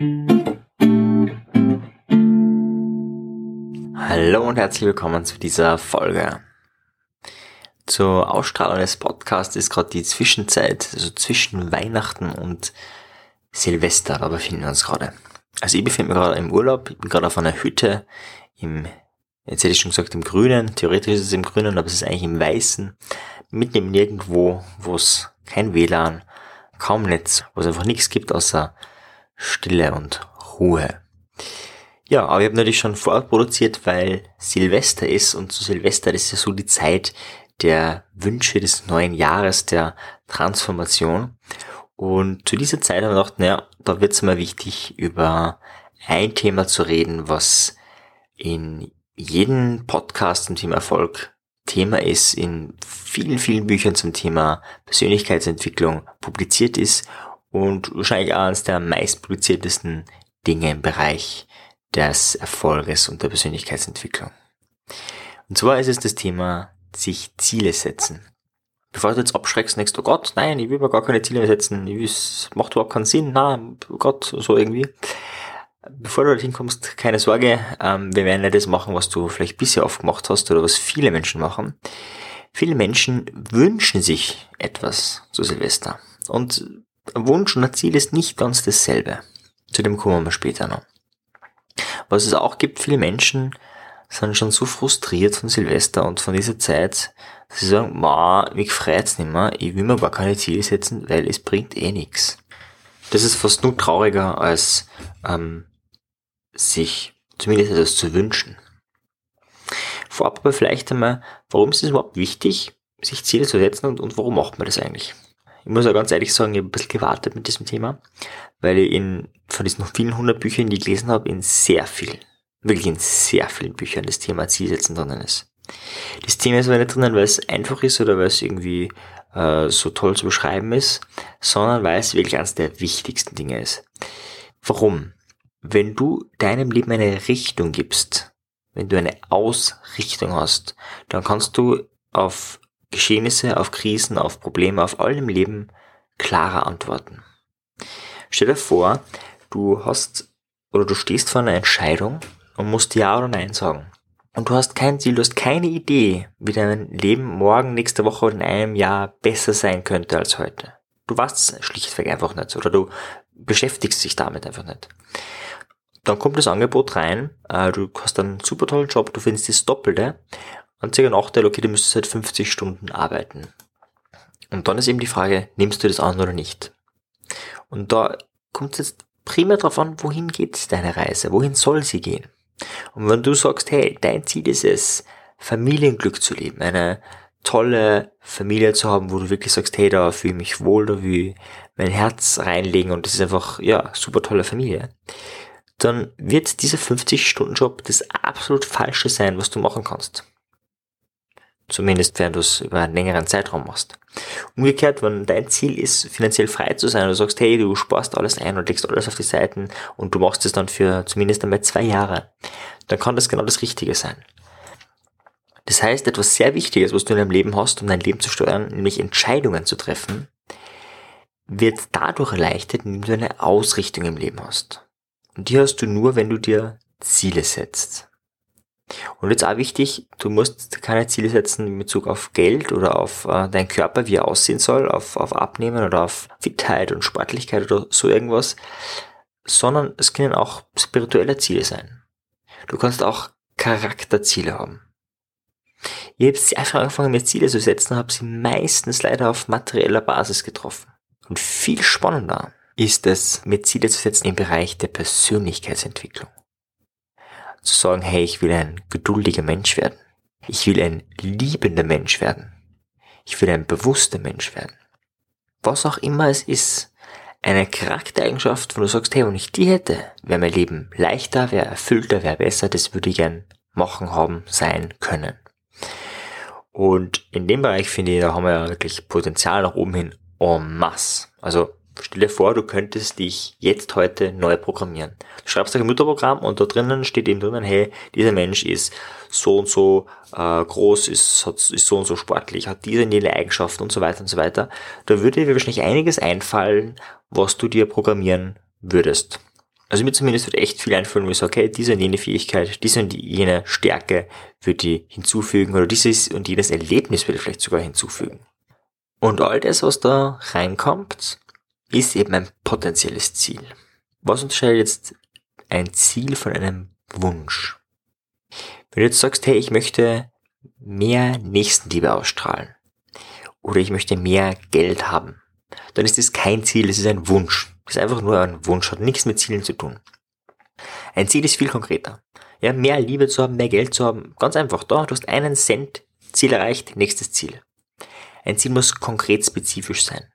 Hallo und herzlich willkommen zu dieser Folge. Zur Ausstrahlung des Podcasts ist gerade die Zwischenzeit, also zwischen Weihnachten und Silvester, da befinden wir uns gerade. Also ich befinde mich gerade im Urlaub, ich bin gerade auf einer Hütte im, jetzt hätte ich schon gesagt im Grünen, theoretisch ist es im Grünen, aber es ist eigentlich im Weißen, mitten im Nirgendwo, wo es kein WLAN, kaum Netz, wo es einfach nichts gibt außer Stille und Ruhe. Ja, aber ich habe natürlich schon vorproduziert, weil Silvester ist und zu Silvester das ist ja so die Zeit der Wünsche des neuen Jahres, der Transformation. Und zu dieser Zeit haben wir gedacht, naja, da wird es mal wichtig, über ein Thema zu reden, was in jedem Podcast zum Thema Erfolg Thema ist, in vielen, vielen Büchern zum Thema Persönlichkeitsentwicklung publiziert ist und wahrscheinlich auch eines der meist publiziertesten Dinge im Bereich des Erfolges und der Persönlichkeitsentwicklung. Und zwar ist es das Thema sich Ziele setzen. Bevor du jetzt abschreckst und denkst, oh Gott, nein, ich will mir gar keine Ziele mehr setzen, ich will, es macht überhaupt keinen Sinn, na, oh Gott, so irgendwie. Bevor du dorthin kommst, keine Sorge, ähm, wir werden nicht das machen, was du vielleicht bisher oft gemacht hast oder was viele Menschen machen. Viele Menschen wünschen sich etwas zu Silvester. Und Wunsch und ein Ziel ist nicht ganz dasselbe. Zu dem kommen wir später noch. Was es auch gibt, viele Menschen sind schon so frustriert von Silvester und von dieser Zeit, dass sie sagen, ma, mich freut's nicht mehr, ich will mir gar keine Ziele setzen, weil es bringt eh nichts. Das ist fast nur trauriger, als ähm, sich zumindest etwas zu wünschen. Vorab aber vielleicht einmal, warum ist es überhaupt wichtig, sich Ziele zu setzen und, und warum macht man das eigentlich? Ich muss ja ganz ehrlich sagen, ich habe ein bisschen gewartet mit diesem Thema, weil ich in, von diesen vielen hundert Büchern, die ich gelesen habe, in sehr vielen, wirklich in sehr vielen Büchern das Thema Zielsetzen drinnen ist. Das Thema ist aber nicht drinnen, weil es einfach ist oder weil es irgendwie äh, so toll zu beschreiben ist, sondern weil es wirklich eines der wichtigsten Dinge ist. Warum? Wenn du deinem Leben eine Richtung gibst, wenn du eine Ausrichtung hast, dann kannst du auf Geschehnisse, auf Krisen, auf Probleme, auf allem im Leben klarer antworten. Stell dir vor, du hast oder du stehst vor einer Entscheidung und musst Ja oder Nein sagen. Und du hast kein Ziel, du hast keine Idee, wie dein Leben morgen, nächste Woche oder in einem Jahr besser sein könnte als heute. Du weißt schlichtweg einfach nicht oder du beschäftigst dich damit einfach nicht. Dann kommt das Angebot rein, äh, du hast einen super tollen Job, du findest das Doppelte Einziger Nachteil, okay, du müsstest halt 50 Stunden arbeiten. Und dann ist eben die Frage, nimmst du das an oder nicht? Und da kommt es jetzt primär darauf an, wohin geht deine Reise? Wohin soll sie gehen? Und wenn du sagst, hey, dein Ziel ist es, Familienglück zu leben, eine tolle Familie zu haben, wo du wirklich sagst, hey, da fühle ich mich wohl, da will ich mein Herz reinlegen und das ist einfach, ja, super tolle Familie, dann wird dieser 50-Stunden-Job das absolut Falsche sein, was du machen kannst. Zumindest wenn du es über einen längeren Zeitraum machst. Umgekehrt, wenn dein Ziel ist, finanziell frei zu sein, und du sagst, hey, du sparst alles ein und legst alles auf die Seiten und du machst es dann für zumindest einmal zwei Jahre, dann kann das genau das Richtige sein. Das heißt, etwas sehr Wichtiges, was du in deinem Leben hast, um dein Leben zu steuern, nämlich Entscheidungen zu treffen, wird dadurch erleichtert, indem du eine Ausrichtung im Leben hast. Und die hast du nur, wenn du dir Ziele setzt. Und jetzt auch wichtig, du musst keine Ziele setzen in Bezug auf Geld oder auf äh, deinen Körper, wie er aussehen soll, auf, auf Abnehmen oder auf Fitheit und Sportlichkeit oder so irgendwas, sondern es können auch spirituelle Ziele sein. Du kannst auch Charakterziele haben. Ich habe einfach angefangen, mir Ziele zu setzen, habe sie meistens leider auf materieller Basis getroffen. Und viel spannender ist es, mir Ziele zu setzen im Bereich der Persönlichkeitsentwicklung zu sagen, hey, ich will ein geduldiger Mensch werden. Ich will ein liebender Mensch werden. Ich will ein bewusster Mensch werden. Was auch immer es ist, eine Charaktereigenschaft, wo du sagst, hey, wenn ich die hätte, wäre mein Leben leichter, wäre erfüllter, wäre besser, das würde ich gern machen, haben, sein können. Und in dem Bereich finde ich, da haben wir ja wirklich Potenzial nach oben hin en masse. Also Stell dir vor, du könntest dich jetzt heute neu programmieren. Du schreibst ein Computerprogramm und da drinnen steht eben drinnen, hey, dieser Mensch ist so und so äh, groß, ist, hat, ist so und so sportlich, hat diese und jene Eigenschaften und so weiter und so weiter. Da würde dir wahrscheinlich einiges einfallen, was du dir programmieren würdest. Also mir zumindest wird echt viel einfallen, wo ich sage, okay, diese und jene Fähigkeit, diese und jene Stärke würde ich hinzufügen oder dieses und jenes Erlebnis würde ich vielleicht sogar hinzufügen. Und all das, was da reinkommt, ist eben ein potenzielles Ziel. Was unterscheidet jetzt ein Ziel von einem Wunsch? Wenn du jetzt sagst, hey, ich möchte mehr Nächstenliebe ausstrahlen oder ich möchte mehr Geld haben, dann ist das kein Ziel, es ist ein Wunsch. Das ist einfach nur ein Wunsch, hat nichts mit Zielen zu tun. Ein Ziel ist viel konkreter. Ja, mehr Liebe zu haben, mehr Geld zu haben, ganz einfach. Da, du hast einen Cent, Ziel erreicht, nächstes Ziel. Ein Ziel muss konkret spezifisch sein.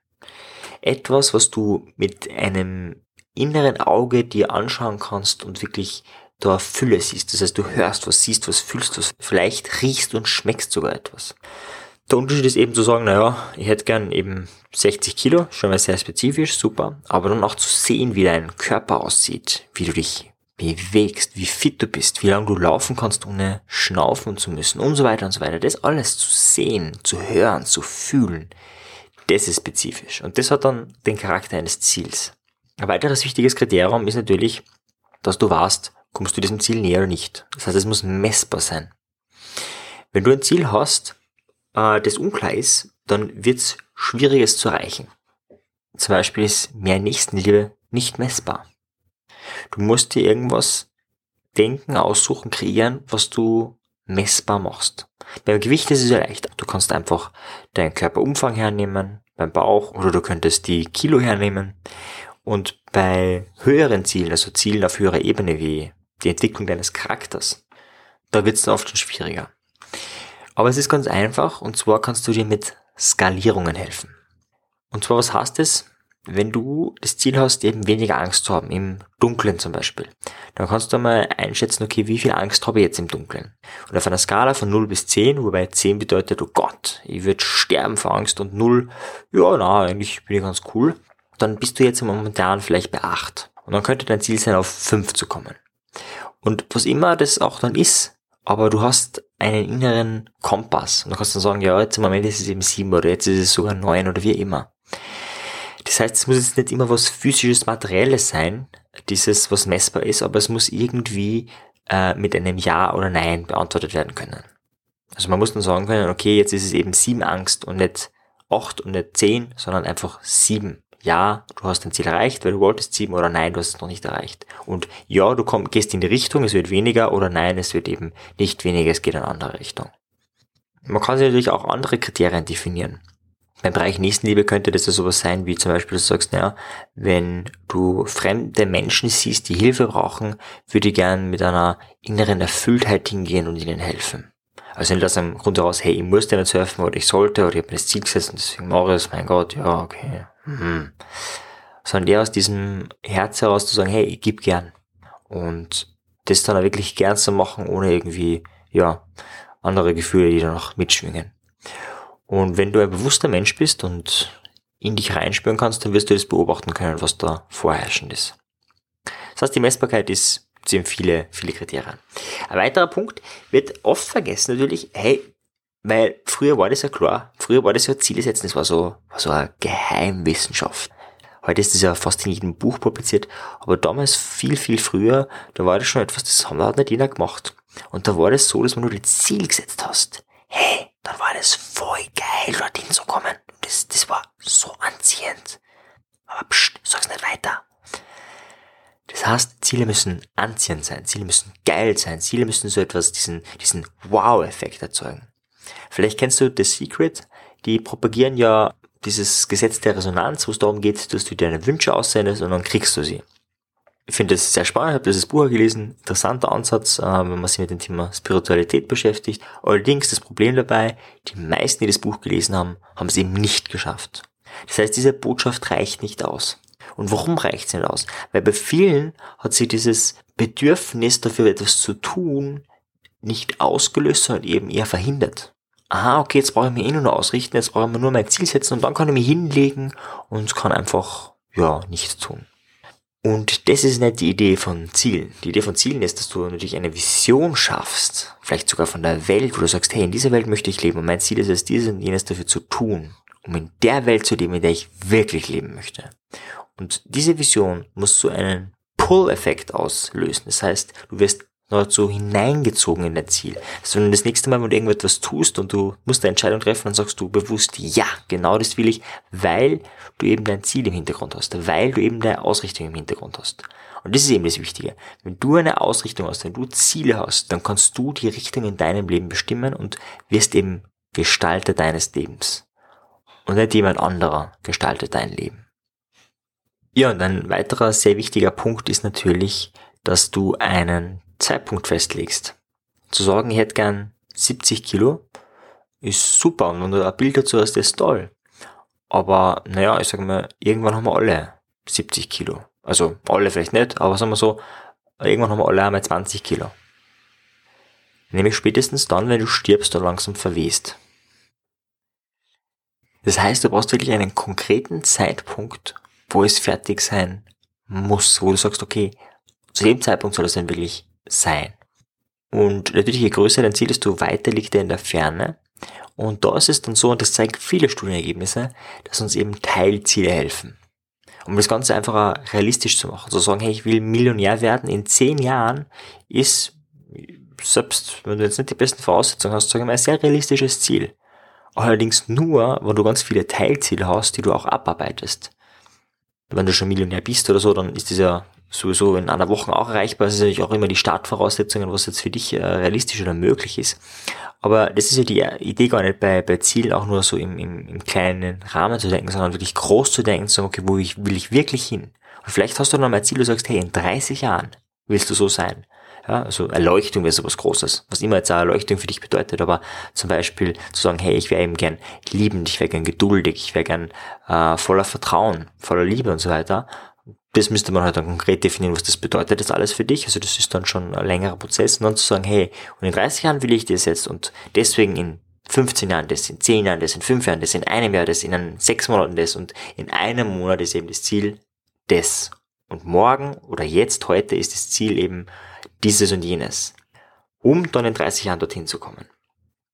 Etwas, was du mit einem inneren Auge dir anschauen kannst und wirklich da Fülle siehst. Das heißt, du hörst was, siehst was, fühlst was, vielleicht riechst und schmeckst sogar etwas. Der Unterschied ist eben zu sagen, naja, ich hätte gern eben 60 Kilo, schon mal sehr spezifisch, super, aber dann auch zu sehen, wie dein Körper aussieht, wie du dich bewegst, wie fit du bist, wie lange du laufen kannst, ohne schnaufen zu müssen und so weiter und so weiter. Das alles zu sehen, zu hören, zu fühlen, das ist spezifisch. Und das hat dann den Charakter eines Ziels. Ein weiteres wichtiges Kriterium ist natürlich, dass du weißt, kommst du diesem Ziel näher oder nicht. Das heißt, es muss messbar sein. Wenn du ein Ziel hast, äh, das unklar ist, dann wird es schwierig, zu erreichen. Zum Beispiel ist mehr Nächstenliebe nicht messbar. Du musst dir irgendwas denken, aussuchen, kreieren, was du messbar machst. Beim Gewicht ist es ja leicht. Du kannst einfach deinen Körperumfang hernehmen, beim Bauch, oder du könntest die Kilo hernehmen. Und bei höheren Zielen, also Zielen auf höherer Ebene wie die Entwicklung deines Charakters, da wird es oft schon schwieriger. Aber es ist ganz einfach und zwar kannst du dir mit Skalierungen helfen. Und zwar, was heißt es? Wenn du das Ziel hast, eben weniger Angst zu haben, im Dunkeln zum Beispiel, dann kannst du mal einschätzen, okay, wie viel Angst habe ich jetzt im Dunkeln? Und auf einer Skala von 0 bis 10, wobei 10 bedeutet, oh Gott, ich würde sterben vor Angst und 0, ja, na, eigentlich bin ich ganz cool, dann bist du jetzt momentan vielleicht bei 8. Und dann könnte dein Ziel sein, auf 5 zu kommen. Und was immer das auch dann ist, aber du hast einen inneren Kompass und du kannst dann sagen, ja, jetzt im Moment ist es eben sieben oder jetzt ist es sogar neun oder wie immer. Das heißt, es muss jetzt nicht immer was physisches, materielles sein, dieses, was messbar ist, aber es muss irgendwie äh, mit einem Ja oder Nein beantwortet werden können. Also man muss dann sagen können, okay, jetzt ist es eben sieben Angst und nicht acht und nicht zehn, sondern einfach sieben ja, du hast dein Ziel erreicht, weil du wolltest sieben oder nein, du hast es noch nicht erreicht. Und ja, du komm, gehst in die Richtung, es wird weniger oder nein, es wird eben nicht weniger, es geht in eine andere Richtung. Man kann sich natürlich auch andere Kriterien definieren. Beim Bereich Nächstenliebe könnte das ja sowas sein, wie zum Beispiel du sagst, naja, wenn du fremde Menschen siehst, die Hilfe brauchen, würde ich gern mit einer inneren Erfülltheit hingehen und ihnen helfen. Also nicht aus einem Grund heraus, hey, ich muss nicht helfen oder ich sollte oder ich habe mir das Ziel gesetzt und deswegen mache ich es, mein Gott, ja, okay. Hm. Sondern eher aus diesem Herz heraus zu sagen, hey, ich gebe gern. Und das dann auch wirklich gern zu machen, ohne irgendwie, ja, andere Gefühle, die da noch mitschwingen. Und wenn du ein bewusster Mensch bist und in dich reinspüren kannst, dann wirst du das beobachten können, was da vorherrschend ist. Das heißt, die Messbarkeit ist sind viele, viele Kriterien. Ein weiterer Punkt wird oft vergessen natürlich, hey, weil früher war das ja klar, früher war das ja Ziele setzen, das war so, war so eine Geheimwissenschaft. Heute ist das ja fast in jedem Buch publiziert, aber damals viel, viel früher, da war das schon etwas, das haben wir halt nicht jeder gemacht. Und da war das so, dass wenn du das Ziel gesetzt hast, hey, dann war das voll geil, dorthin zu kommen. Das, das war so anziehend. Aber pst, sag's nicht weiter. Das heißt, Ziele müssen anziehend sein, Ziele müssen geil sein, Ziele müssen so etwas, diesen, diesen Wow-Effekt erzeugen. Vielleicht kennst du The Secret, die propagieren ja dieses Gesetz der Resonanz, wo es darum geht, dass du deine Wünsche aussendest und dann kriegst du sie. Ich finde das sehr spannend, ich habe dieses Buch gelesen, interessanter Ansatz, äh, wenn man sich mit dem Thema Spiritualität beschäftigt. Allerdings das Problem dabei, die meisten, die das Buch gelesen haben, haben es eben nicht geschafft. Das heißt, diese Botschaft reicht nicht aus. Und warum reicht es nicht aus? Weil bei vielen hat sich dieses Bedürfnis dafür etwas zu tun nicht ausgelöst, sondern eben eher verhindert. Aha, okay, jetzt brauche ich mich eh nur noch ausrichten, jetzt brauche ich mir nur mein Ziel setzen und dann kann ich mich hinlegen und kann einfach, ja, nichts tun. Und das ist nicht die Idee von Zielen. Die Idee von Zielen ist, dass du natürlich eine Vision schaffst, vielleicht sogar von der Welt, wo du sagst, hey, in dieser Welt möchte ich leben und mein Ziel ist es, dieses und jenes dafür zu tun, um in der Welt zu leben, in der ich wirklich leben möchte. Und diese Vision muss zu einem Pull-Effekt auslösen. Das heißt, du wirst so hineingezogen in dein Ziel. Sondern das nächste Mal, wenn du irgendetwas tust und du musst eine Entscheidung treffen, dann sagst du bewusst, ja, genau das will ich, weil du eben dein Ziel im Hintergrund hast, weil du eben deine Ausrichtung im Hintergrund hast. Und das ist eben das Wichtige. Wenn du eine Ausrichtung hast, wenn du Ziele hast, dann kannst du die Richtung in deinem Leben bestimmen und wirst eben Gestalter deines Lebens. Und nicht jemand anderer gestaltet dein Leben. Ja, und ein weiterer sehr wichtiger Punkt ist natürlich, dass du einen Zeitpunkt festlegst. Zu sagen, ich hätte gern 70 Kilo, ist super. Und wenn du ein Bild dazu hast, ist toll. Aber, naja, ich sage mal, irgendwann haben wir alle 70 Kilo. Also alle vielleicht nicht, aber sagen wir so, irgendwann haben wir alle einmal 20 Kilo. Nämlich spätestens dann, wenn du stirbst oder langsam verwest. Das heißt, du brauchst wirklich einen konkreten Zeitpunkt, wo es fertig sein muss, wo du sagst, okay, zu dem Zeitpunkt soll es dann wirklich sein. Und natürlich, je größer dein Ziel desto weiter liegt er in der Ferne. Und da ist es dann so, und das zeigen viele Studienergebnisse, dass uns eben Teilziele helfen um das Ganze einfach realistisch zu machen. Zu sagen, hey, ich will Millionär werden in zehn Jahren, ist, selbst wenn du jetzt nicht die besten Voraussetzungen hast, sagen wir ein sehr realistisches Ziel. Allerdings nur, wenn du ganz viele Teilziele hast, die du auch abarbeitest. Wenn du schon Millionär bist oder so, dann ist das ja sowieso in einer Woche auch erreichbar. Das ist natürlich auch immer die Startvoraussetzungen, was jetzt für dich äh, realistisch oder möglich ist. Aber das ist ja die Idee gar nicht bei, bei Zielen auch nur so im, im, im kleinen Rahmen zu denken, sondern wirklich groß zu denken, zu sagen, okay, wo ich, will ich wirklich hin? Und vielleicht hast du noch mal ein Ziel, du sagst, hey, in 30 Jahren willst du so sein. Ja, also Erleuchtung wäre so was Großes, was immer jetzt eine Erleuchtung für dich bedeutet, aber zum Beispiel zu sagen, hey, ich wäre eben gern liebend, ich wäre gern geduldig, ich wäre gern äh, voller Vertrauen, voller Liebe und so weiter das müsste man halt dann konkret definieren, was das bedeutet das alles für dich. Also das ist dann schon ein längerer Prozess. Und dann zu sagen, hey, und in 30 Jahren will ich das jetzt und deswegen in 15 Jahren das, in 10 Jahren das, in 5 Jahren das, in einem Jahr das, in 6 Monaten das und in einem Monat ist eben das Ziel das. Und morgen oder jetzt, heute ist das Ziel eben dieses und jenes. Um dann in 30 Jahren dorthin zu kommen.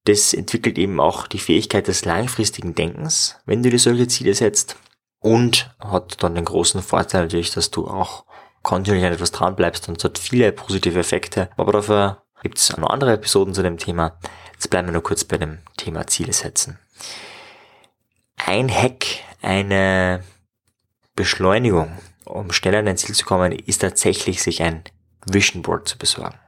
Das entwickelt eben auch die Fähigkeit des langfristigen Denkens, wenn du dir solche Ziele setzt und hat dann den großen Vorteil natürlich, dass du auch kontinuierlich an etwas dran bleibst und es hat viele positive Effekte. Aber dafür gibt es noch andere Episoden zu dem Thema. Jetzt bleiben wir nur kurz bei dem Thema Ziele setzen. Ein Hack, eine Beschleunigung, um schneller an ein Ziel zu kommen, ist tatsächlich, sich ein Vision Board zu besorgen.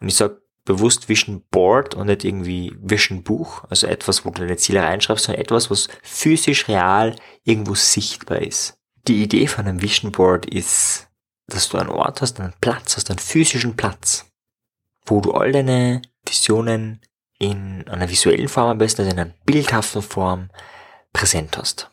Und ich sage bewusst Vision Board und nicht irgendwie Vision Buch, also etwas, wo du deine Ziele reinschreibst, sondern etwas, was physisch real irgendwo sichtbar ist. Die Idee von einem Vision Board ist, dass du einen Ort hast, einen Platz hast, einen physischen Platz, wo du all deine Visionen in einer visuellen Form am besten, also in einer bildhaften Form präsent hast.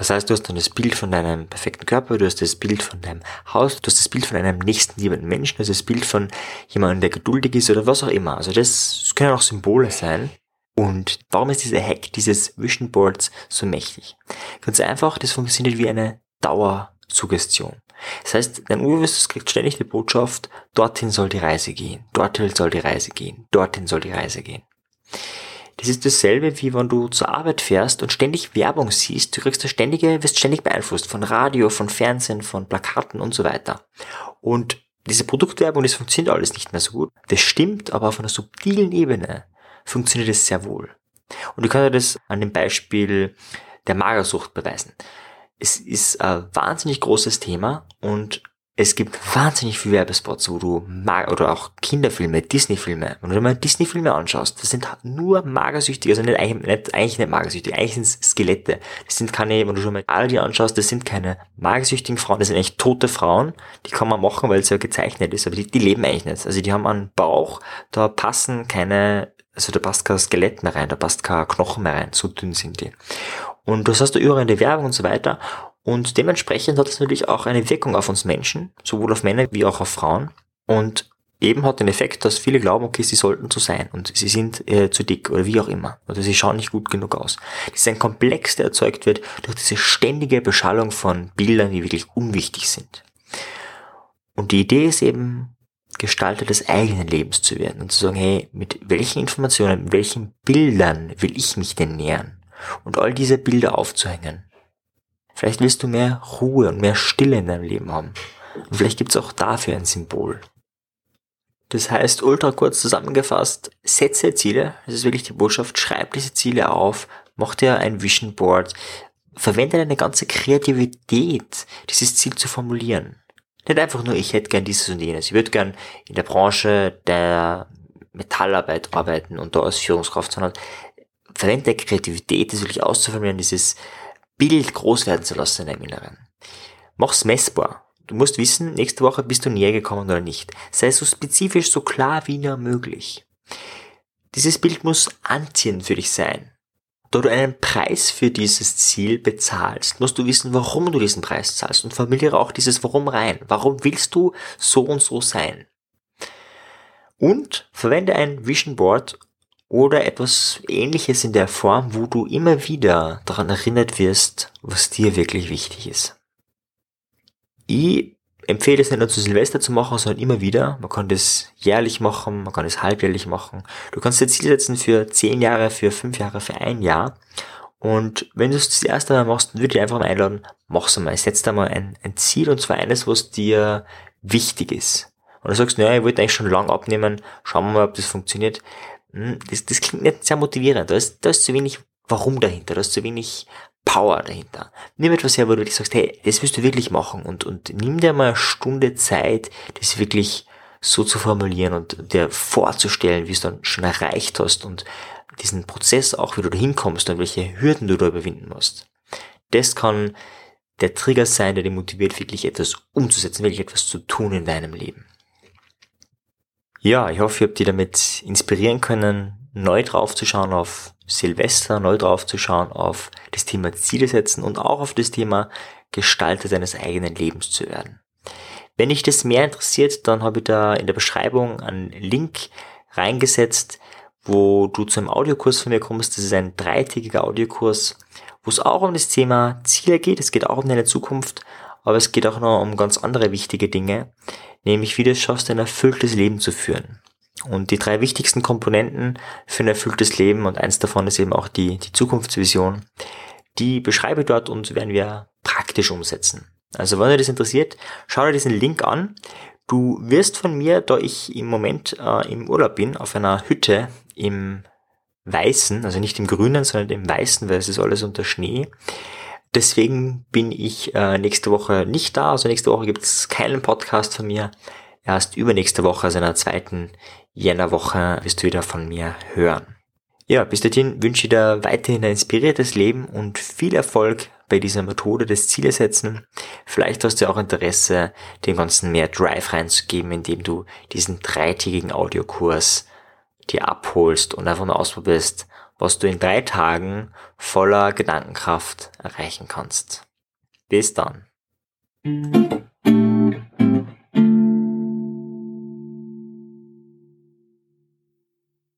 Das heißt, du hast dann das Bild von deinem perfekten Körper, du hast das Bild von deinem Haus, du hast das Bild von einem nächsten liebenden Menschen, du hast das Bild von jemandem, der geduldig ist oder was auch immer. Also das, das können auch Symbole sein. Und warum ist dieser Hack dieses Vision Boards so mächtig? Ganz einfach, das funktioniert wie eine Dauersuggestion. Das heißt, dein Unbewusstes kriegt ständig die Botschaft, dorthin soll die Reise gehen, dorthin soll die Reise gehen, dorthin soll die Reise gehen. Das ist dasselbe, wie wenn du zur Arbeit fährst und ständig Werbung siehst. Du kriegst da ständige, wirst ständig beeinflusst von Radio, von Fernsehen, von Plakaten und so weiter. Und diese Produktwerbung, das funktioniert alles nicht mehr so gut. Das stimmt, aber auf einer subtilen Ebene funktioniert es sehr wohl. Und ich kann dir das an dem Beispiel der Magersucht beweisen. Es ist ein wahnsinnig großes Thema und es gibt wahnsinnig viele Werbespots, wo du mag oder auch Kinderfilme, Disney-Filme. Wenn du dir mal Disney-Filme anschaust, das sind nur magersüchtige, also nicht, eigentlich, nicht, eigentlich nicht magersüchtige, eigentlich sind es Skelette. Das sind keine, wenn du schon mal all die anschaust, das sind keine magersüchtigen Frauen, das sind eigentlich tote Frauen. Die kann man machen, weil es ja gezeichnet ist, aber die, die leben eigentlich nicht. Also die haben einen Bauch, da passen keine, also da passt kein Skelett mehr rein, da passt kein Knochen mehr rein, so dünn sind die. Und das hast du überall in der Werbung und so weiter. Und dementsprechend hat es natürlich auch eine Wirkung auf uns Menschen, sowohl auf Männer wie auch auf Frauen. Und eben hat den Effekt, dass viele glauben, okay, sie sollten so sein und sie sind äh, zu dick oder wie auch immer. Oder sie schauen nicht gut genug aus. Das ist ein Komplex, der erzeugt wird durch diese ständige Beschallung von Bildern, die wirklich unwichtig sind. Und die Idee ist eben, Gestalter des eigenen Lebens zu werden und zu sagen, hey, mit welchen Informationen, mit welchen Bildern will ich mich denn nähern? Und all diese Bilder aufzuhängen Vielleicht willst du mehr Ruhe und mehr Stille in deinem Leben haben. Und vielleicht gibt es auch dafür ein Symbol. Das heißt, ultra kurz zusammengefasst, setze Ziele, das ist wirklich die Botschaft, schreib diese Ziele auf, mach dir ein Vision Board, verwende deine ganze Kreativität, dieses Ziel zu formulieren. Nicht einfach nur, ich hätte gern dieses und jenes. Ich würde gern in der Branche der Metallarbeit arbeiten und da als Führungskraft, sondern verwende Kreativität, das wirklich auszuformulieren, dieses Bild groß werden zu lassen in deinem Inneren. Mach's messbar. Du musst wissen, nächste Woche bist du näher gekommen oder nicht. Sei so spezifisch, so klar wie nur möglich. Dieses Bild muss anziehend für dich sein. Da du einen Preis für dieses Ziel bezahlst, musst du wissen, warum du diesen Preis zahlst und formuliere auch dieses Warum rein. Warum willst du so und so sein? Und verwende ein Vision Board oder etwas ähnliches in der Form, wo du immer wieder daran erinnert wirst, was dir wirklich wichtig ist. Ich empfehle es nicht nur zu Silvester zu machen, sondern immer wieder. Man kann das jährlich machen, man kann es halbjährlich machen. Du kannst dir Ziel setzen für zehn Jahre, für fünf Jahre, für ein Jahr. Und wenn du es das erste Mal machst, würde ich dich einfach mal einladen, mach's einmal. Setz da mal ein, ein Ziel und zwar eines, was dir wichtig ist. Und du sagst, naja, ich wollte eigentlich schon lange abnehmen, schauen wir mal, ob das funktioniert. Hm, das, das klingt nicht sehr motivierend. Da ist, da ist zu wenig Warum dahinter, da ist zu wenig Power dahinter. Nimm etwas her, wo du wirklich sagst, hey, das willst du wirklich machen und, und nimm dir mal eine Stunde Zeit, das wirklich so zu formulieren und dir vorzustellen, wie es dann schon erreicht hast und diesen Prozess auch, wie du da hinkommst und welche Hürden du da überwinden musst. Das kann der Trigger sein, der dich motiviert, wirklich etwas umzusetzen, wirklich etwas zu tun in deinem Leben. Ja, ich hoffe, ich habe dich damit inspirieren können, neu draufzuschauen auf Silvester, neu draufzuschauen auf das Thema Ziele setzen und auch auf das Thema Gestalter deines eigenen Lebens zu werden. Wenn dich das mehr interessiert, dann habe ich da in der Beschreibung einen Link reingesetzt, wo du zu einem Audiokurs von mir kommst. Das ist ein dreitägiger Audiokurs, wo es auch um das Thema Ziele geht. Es geht auch um deine Zukunft, aber es geht auch noch um ganz andere wichtige Dinge, nämlich wie du es schaffst, ein erfülltes Leben zu führen. Und die drei wichtigsten Komponenten für ein erfülltes Leben, und eins davon ist eben auch die, die Zukunftsvision, die beschreibe ich dort und werden wir praktisch umsetzen. Also wenn dir das interessiert, schau dir diesen Link an. Du wirst von mir, da ich im Moment äh, im Urlaub bin, auf einer Hütte im Weißen, also nicht im Grünen, sondern im Weißen, weil es ist alles unter Schnee, Deswegen bin ich äh, nächste Woche nicht da. Also nächste Woche gibt es keinen Podcast von mir. Erst übernächste Woche, also in der zweiten Jännerwoche, wirst du wieder von mir hören. Ja, bis dahin wünsche ich dir weiterhin ein inspiriertes Leben und viel Erfolg bei dieser Methode des Ziele setzen. Vielleicht hast du auch Interesse, dem Ganzen mehr Drive reinzugeben, indem du diesen dreitägigen Audiokurs dir abholst und einfach mal ausprobierst, was du in drei Tagen voller Gedankenkraft erreichen kannst. Bis dann.